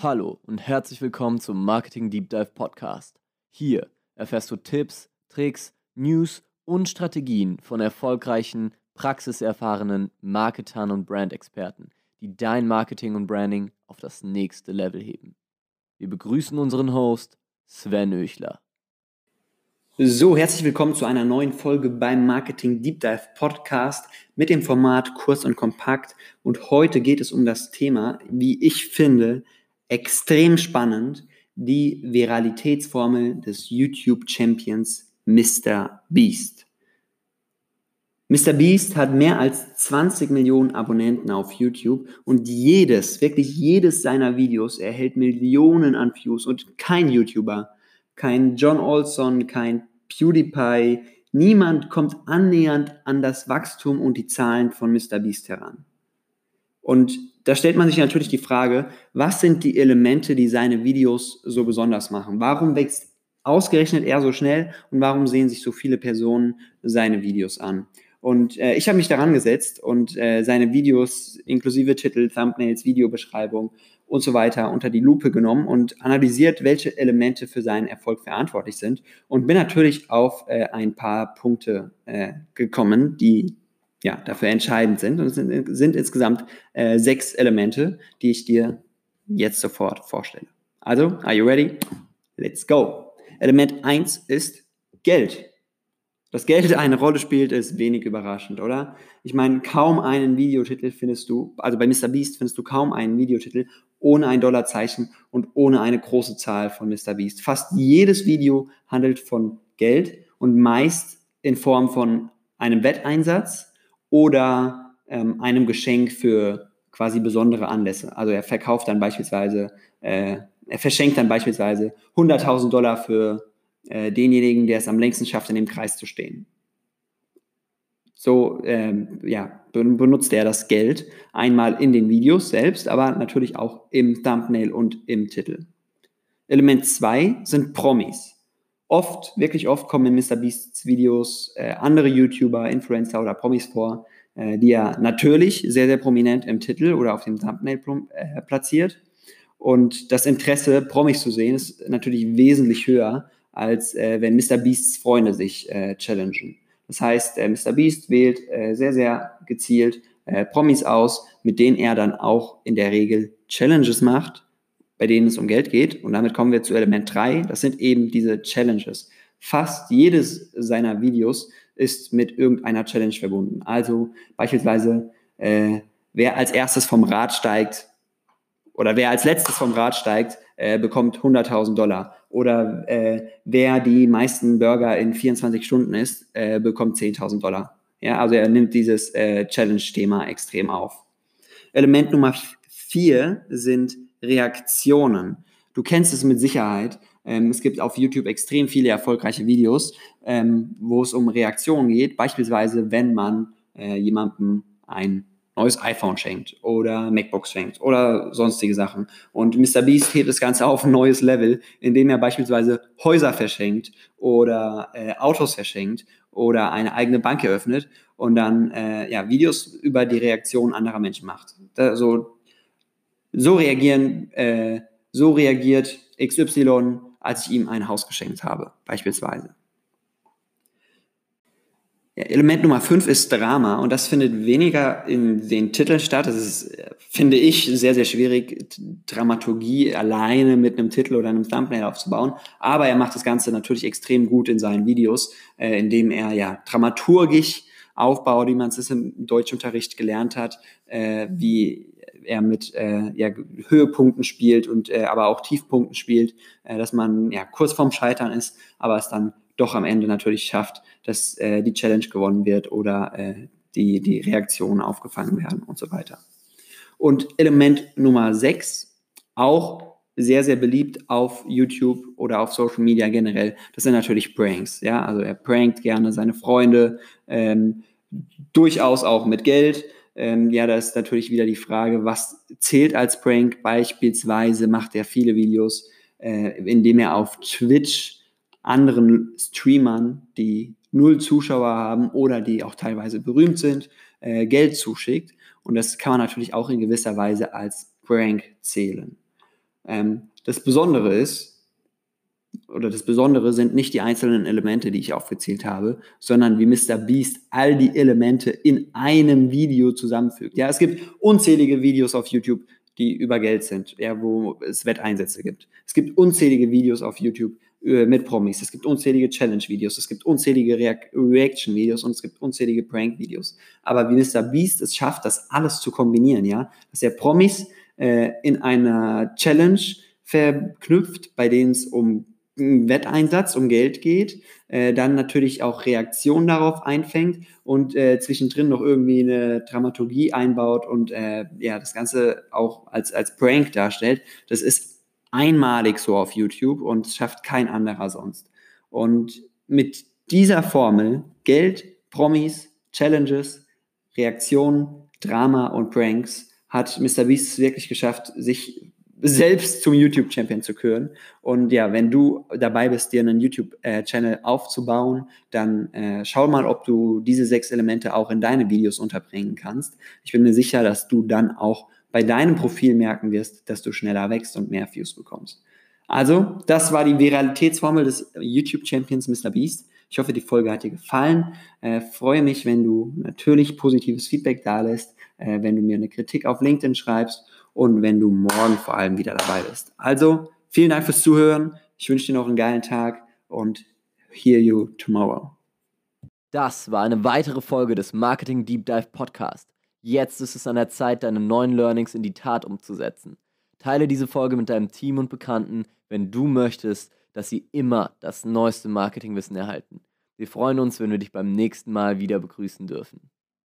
Hallo und herzlich willkommen zum Marketing Deep Dive Podcast. Hier erfährst du Tipps, Tricks, News und Strategien von erfolgreichen, praxiserfahrenen Marketern und Brandexperten, die dein Marketing und Branding auf das nächste Level heben. Wir begrüßen unseren Host Sven Öchler. So, herzlich willkommen zu einer neuen Folge beim Marketing Deep Dive Podcast mit dem Format Kurz und Kompakt. Und heute geht es um das Thema, wie ich finde, extrem spannend, die Viralitätsformel des YouTube-Champions Mr. Beast. Mr. Beast hat mehr als 20 Millionen Abonnenten auf YouTube und jedes, wirklich jedes seiner Videos erhält Millionen an Views und kein YouTuber, kein John Olson, kein PewDiePie, niemand kommt annähernd an das Wachstum und die Zahlen von Mr. Beast heran. Und da stellt man sich natürlich die Frage, was sind die Elemente, die seine Videos so besonders machen? Warum wächst ausgerechnet er so schnell und warum sehen sich so viele Personen seine Videos an? Und äh, ich habe mich daran gesetzt und äh, seine Videos inklusive Titel, Thumbnails, Videobeschreibung und so weiter unter die Lupe genommen und analysiert, welche Elemente für seinen Erfolg verantwortlich sind und bin natürlich auf äh, ein paar Punkte äh, gekommen, die ja, dafür entscheidend sind. Und es sind, sind insgesamt äh, sechs Elemente, die ich dir jetzt sofort vorstelle. Also, are you ready? Let's go. Element 1 ist Geld. Dass Geld eine Rolle spielt, ist wenig überraschend, oder? Ich meine, kaum einen Videotitel findest du, also bei Mr. Beast findest du kaum einen Videotitel ohne ein Dollarzeichen und ohne eine große Zahl von Mr. Beast. Fast jedes Video handelt von Geld und meist in Form von einem Wetteinsatz, oder ähm, einem Geschenk für quasi besondere Anlässe. Also er verkauft dann beispielsweise, äh, er verschenkt dann beispielsweise 100.000 Dollar für äh, denjenigen, der es am längsten schafft, in dem Kreis zu stehen. So ähm, ja, benutzt er das Geld einmal in den Videos selbst, aber natürlich auch im Thumbnail und im Titel. Element 2 sind Promis. Oft, wirklich oft kommen in Mr. Beasts Videos äh, andere YouTuber, Influencer oder Promis vor, äh, die er natürlich sehr, sehr prominent im Titel oder auf dem Thumbnail äh, platziert. Und das Interesse, Promis zu sehen, ist natürlich wesentlich höher, als äh, wenn Mr. Beasts Freunde sich äh, challengen. Das heißt, äh, Mr. Beast wählt äh, sehr, sehr gezielt Promis aus, mit denen er dann auch in der Regel Challenges macht bei denen es um Geld geht. Und damit kommen wir zu Element 3. Das sind eben diese Challenges. Fast jedes seiner Videos ist mit irgendeiner Challenge verbunden. Also beispielsweise, äh, wer als erstes vom Rad steigt oder wer als letztes vom Rad steigt, äh, bekommt 100.000 Dollar. Oder äh, wer die meisten Burger in 24 Stunden isst, äh, bekommt 10.000 Dollar. Ja, also er nimmt dieses äh, Challenge-Thema extrem auf. Element Nummer 4 sind Reaktionen. Du kennst es mit Sicherheit. Ähm, es gibt auf YouTube extrem viele erfolgreiche Videos, ähm, wo es um Reaktionen geht. Beispielsweise, wenn man äh, jemandem ein neues iPhone schenkt oder MacBooks schenkt oder sonstige Sachen. Und Mr. Beast hebt das Ganze auf ein neues Level, indem er beispielsweise Häuser verschenkt oder äh, Autos verschenkt oder eine eigene Bank eröffnet und dann äh, ja, Videos über die Reaktion anderer Menschen macht. Da, so so reagieren, äh, so reagiert XY, als ich ihm ein Haus geschenkt habe, beispielsweise. Ja, Element Nummer 5 ist Drama und das findet weniger in den Titeln statt. Das ist, finde ich, sehr, sehr schwierig, Dramaturgie alleine mit einem Titel oder einem Thumbnail aufzubauen. Aber er macht das Ganze natürlich extrem gut in seinen Videos, äh, indem er ja dramaturgisch aufbaut, wie man es im Deutschunterricht gelernt hat, äh, wie er mit äh, ja, Höhepunkten spielt und äh, aber auch Tiefpunkten spielt, äh, dass man ja kurz vorm Scheitern ist, aber es dann doch am Ende natürlich schafft, dass äh, die Challenge gewonnen wird oder äh, die, die Reaktionen aufgefangen werden und so weiter. Und Element Nummer 6, auch sehr, sehr beliebt auf YouTube oder auf Social Media generell, das sind natürlich Pranks. Ja, also er prankt gerne seine Freunde, ähm, durchaus auch mit Geld. Ähm, ja, da ist natürlich wieder die Frage, was zählt als Prank? Beispielsweise macht er viele Videos, äh, indem er auf Twitch anderen Streamern, die null Zuschauer haben oder die auch teilweise berühmt sind, äh, Geld zuschickt. Und das kann man natürlich auch in gewisser Weise als Prank zählen. Ähm, das Besondere ist, oder das Besondere sind nicht die einzelnen Elemente, die ich aufgezählt habe, sondern wie Mr. Beast all die Elemente in einem Video zusammenfügt. Ja, es gibt unzählige Videos auf YouTube, die über Geld sind, ja, wo es Wetteinsätze gibt. Es gibt unzählige Videos auf YouTube äh, mit Promis. Es gibt unzählige Challenge-Videos, es gibt unzählige Reaction-Videos und es gibt unzählige Prank-Videos. Aber wie Mr. Beast es schafft, das alles zu kombinieren, ja, dass er Promis äh, in einer Challenge verknüpft, bei denen es um Wetteinsatz um Geld geht, äh, dann natürlich auch Reaktion darauf einfängt und äh, zwischendrin noch irgendwie eine Dramaturgie einbaut und äh, ja, das Ganze auch als, als Prank darstellt. Das ist einmalig so auf YouTube und schafft kein anderer sonst. Und mit dieser Formel Geld, Promis, Challenges, Reaktionen, Drama und Pranks hat Mr. Beast wirklich geschafft, sich selbst zum YouTube-Champion zu küren. Und ja, wenn du dabei bist, dir einen YouTube-Channel aufzubauen, dann äh, schau mal, ob du diese sechs Elemente auch in deine Videos unterbringen kannst. Ich bin mir sicher, dass du dann auch bei deinem Profil merken wirst, dass du schneller wächst und mehr Views bekommst. Also, das war die Viralitätsformel des YouTube-Champions Mr. Beast. Ich hoffe, die Folge hat dir gefallen. Äh, freue mich, wenn du natürlich positives Feedback da lässt, äh, wenn du mir eine Kritik auf LinkedIn schreibst und wenn du morgen vor allem wieder dabei bist. Also, vielen Dank fürs Zuhören. Ich wünsche dir noch einen geilen Tag und hear you tomorrow. Das war eine weitere Folge des Marketing Deep Dive Podcast. Jetzt ist es an der Zeit, deine neuen Learnings in die Tat umzusetzen. Teile diese Folge mit deinem Team und Bekannten, wenn du möchtest, dass sie immer das neueste Marketingwissen erhalten. Wir freuen uns, wenn wir dich beim nächsten Mal wieder begrüßen dürfen.